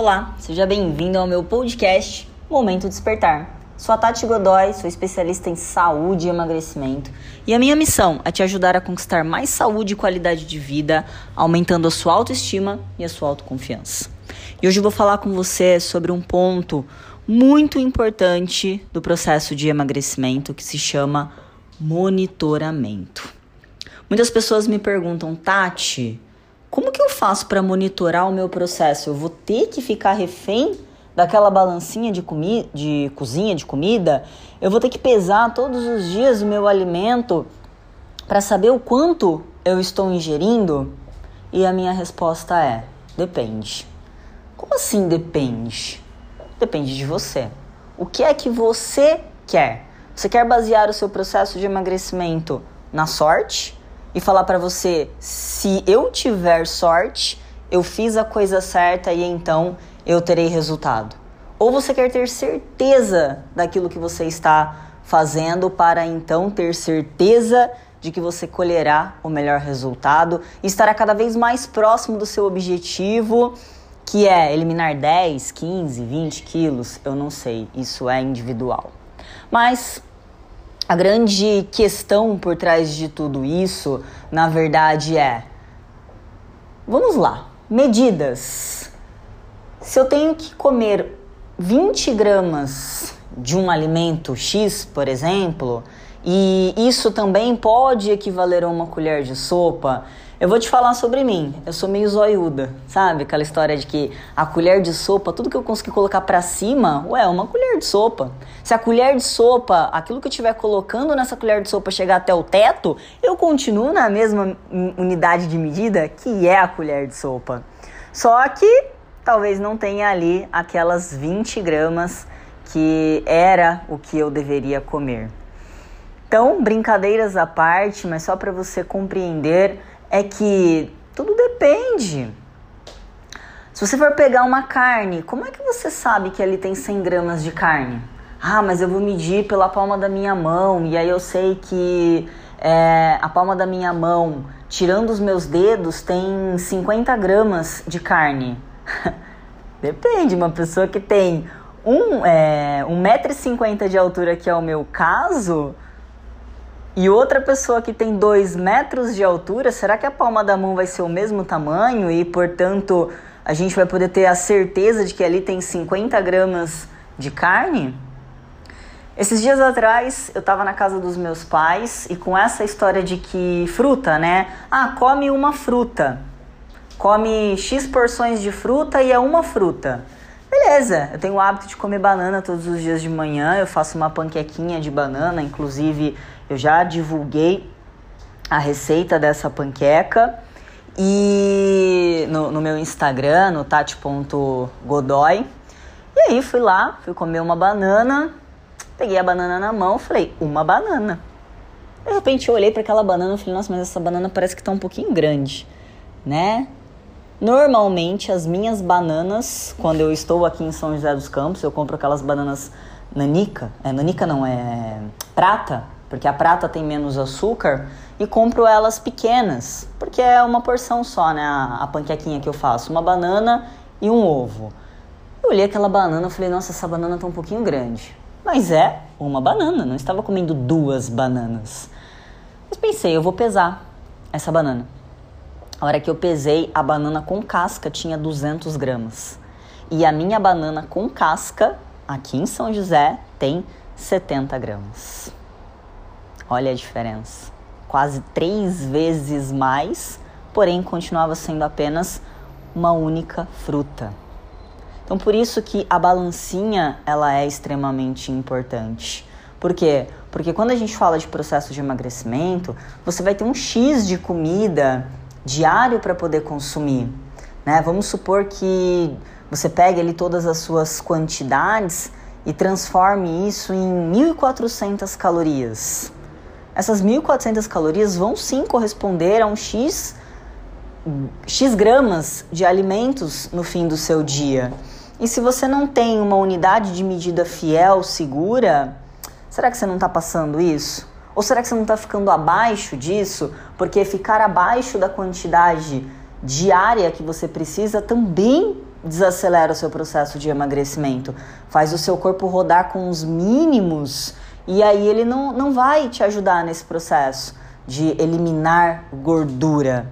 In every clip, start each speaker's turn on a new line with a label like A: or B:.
A: Olá, seja bem-vindo ao meu podcast Momento Despertar. Sou a Tati Godoy, sou especialista em saúde e emagrecimento. E a minha missão é te ajudar a conquistar mais saúde e qualidade de vida, aumentando a sua autoestima e a sua autoconfiança. E hoje eu vou falar com você sobre um ponto muito importante do processo de emagrecimento que se chama monitoramento. Muitas pessoas me perguntam, Tati, como que eu faço para monitorar o meu processo? Eu vou ter que ficar refém daquela balancinha de, comi de cozinha de comida? Eu vou ter que pesar todos os dias o meu alimento para saber o quanto eu estou ingerindo? E a minha resposta é: depende. Como assim depende? Depende de você. O que é que você quer? Você quer basear o seu processo de emagrecimento na sorte? E falar para você: se eu tiver sorte, eu fiz a coisa certa e então eu terei resultado. Ou você quer ter certeza daquilo que você está fazendo para então ter certeza de que você colherá o melhor resultado e estará cada vez mais próximo do seu objetivo, que é eliminar 10, 15, 20 quilos, eu não sei, isso é individual. Mas a grande questão por trás de tudo isso, na verdade, é: vamos lá, medidas. Se eu tenho que comer 20 gramas de um alimento X, por exemplo, e isso também pode equivaler a uma colher de sopa, eu vou te falar sobre mim. Eu sou meio zoiuda, sabe? Aquela história de que a colher de sopa, tudo que eu conseguir colocar para cima, ué, uma colher de sopa. Se a colher de sopa, aquilo que eu estiver colocando nessa colher de sopa chegar até o teto, eu continuo na mesma unidade de medida que é a colher de sopa. Só que talvez não tenha ali aquelas 20 gramas que era o que eu deveria comer. Então, brincadeiras à parte, mas só para você compreender é que tudo depende. Se você for pegar uma carne, como é que você sabe que ali tem 100 gramas de carne? Ah, mas eu vou medir pela palma da minha mão e aí eu sei que é, a palma da minha mão, tirando os meus dedos, tem 50 gramas de carne. Depende, uma pessoa que tem um, é, 1,50m de altura, que é o meu caso, e outra pessoa que tem 2 metros de altura, será que a palma da mão vai ser o mesmo tamanho e, portanto, a gente vai poder ter a certeza de que ali tem 50 gramas de carne? Esses dias atrás eu estava na casa dos meus pais e com essa história de que fruta, né? Ah, come uma fruta. Come X porções de fruta e é uma fruta. Beleza, eu tenho o hábito de comer banana todos os dias de manhã, eu faço uma panquequinha de banana, inclusive eu já divulguei a receita dessa panqueca e no, no meu Instagram, no tati.godoy. E aí fui lá, fui comer uma banana, peguei a banana na mão, falei, uma banana. De repente eu olhei para aquela banana e falei, nossa, mas essa banana parece que tá um pouquinho grande, né? Normalmente as minhas bananas, quando eu estou aqui em São José dos Campos, eu compro aquelas bananas nanica, é nanica não, é prata, porque a prata tem menos açúcar, e compro elas pequenas, porque é uma porção só, né? A, a panquequinha que eu faço, uma banana e um ovo. Eu olhei aquela banana e falei, nossa, essa banana tá um pouquinho grande. Mas é uma banana, não estava comendo duas bananas. Mas pensei, eu vou pesar essa banana. A hora que eu pesei, a banana com casca tinha 200 gramas. E a minha banana com casca, aqui em São José, tem 70 gramas. Olha a diferença. Quase três vezes mais, porém continuava sendo apenas uma única fruta. Então por isso que a balancinha ela é extremamente importante. Por quê? Porque quando a gente fala de processo de emagrecimento, você vai ter um X de comida diário para poder consumir. Né? Vamos supor que você pegue ali todas as suas quantidades e transforme isso em 1.400 calorias. Essas 1.400 calorias vão sim corresponder a um X, X gramas de alimentos no fim do seu dia. E se você não tem uma unidade de medida fiel, segura, será que você não está passando isso? Ou será que você não está ficando abaixo disso? Porque ficar abaixo da quantidade diária que você precisa também desacelera o seu processo de emagrecimento, faz o seu corpo rodar com os mínimos e aí ele não, não vai te ajudar nesse processo de eliminar gordura.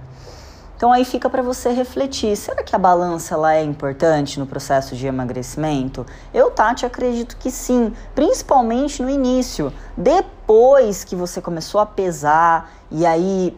A: Então aí fica para você refletir, será que a balança ela é importante no processo de emagrecimento? Eu, Tati, acredito que sim, principalmente no início. Depois que você começou a pesar e aí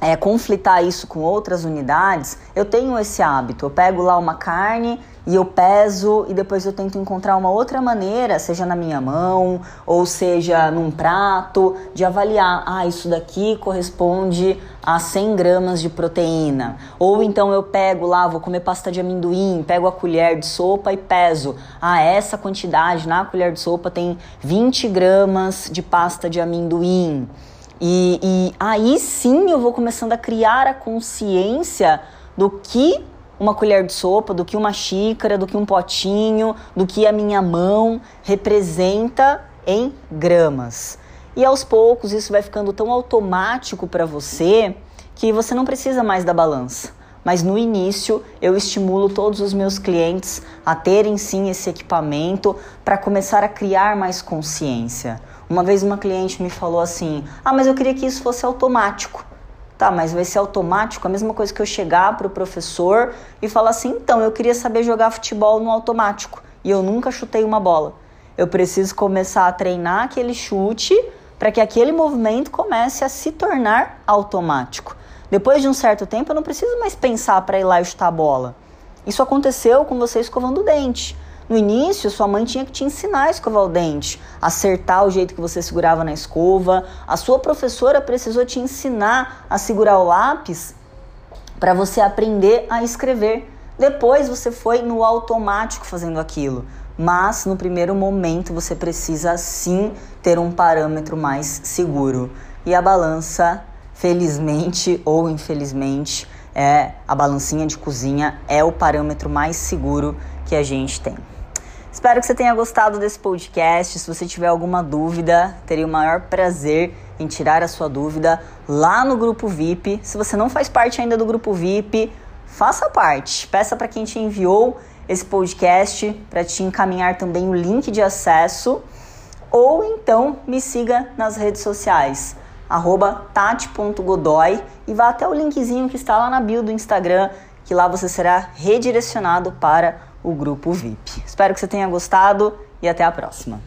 A: é, conflitar isso com outras unidades, eu tenho esse hábito. Eu pego lá uma carne e eu peso e depois eu tento encontrar uma outra maneira, seja na minha mão ou seja num prato, de avaliar. Ah, isso daqui corresponde a 100 gramas de proteína. Ou então eu pego lá, vou comer pasta de amendoim, pego a colher de sopa e peso. Ah, essa quantidade na colher de sopa tem 20 gramas de pasta de amendoim. E, e aí sim eu vou começando a criar a consciência do que uma colher de sopa, do que uma xícara, do que um potinho, do que a minha mão representa em gramas. E aos poucos isso vai ficando tão automático para você que você não precisa mais da balança. Mas no início eu estimulo todos os meus clientes a terem sim esse equipamento para começar a criar mais consciência. Uma vez uma cliente me falou assim: Ah, mas eu queria que isso fosse automático. Tá, mas vai ser automático? A mesma coisa que eu chegar pro professor e falar assim: então, eu queria saber jogar futebol no automático e eu nunca chutei uma bola. Eu preciso começar a treinar aquele chute para que aquele movimento comece a se tornar automático. Depois de um certo tempo, eu não preciso mais pensar para ir lá e chutar a bola. Isso aconteceu com você escovando o dente. No início, sua mãe tinha que te ensinar a escovar o dente, acertar o jeito que você segurava na escova. A sua professora precisou te ensinar a segurar o lápis para você aprender a escrever. Depois você foi no automático fazendo aquilo. Mas no primeiro momento você precisa sim ter um parâmetro mais seguro. E a balança, felizmente ou infelizmente, é a balancinha de cozinha é o parâmetro mais seguro que a gente tem. Espero que você tenha gostado desse podcast. Se você tiver alguma dúvida, teria o maior prazer em tirar a sua dúvida lá no grupo VIP. Se você não faz parte ainda do grupo VIP, faça parte. Peça para quem te enviou esse podcast para te encaminhar também o link de acesso ou então me siga nas redes sociais tati.godoy e vá até o linkzinho que está lá na bio do Instagram, que lá você será redirecionado para o grupo VIP. Espero que você tenha gostado e até a próxima.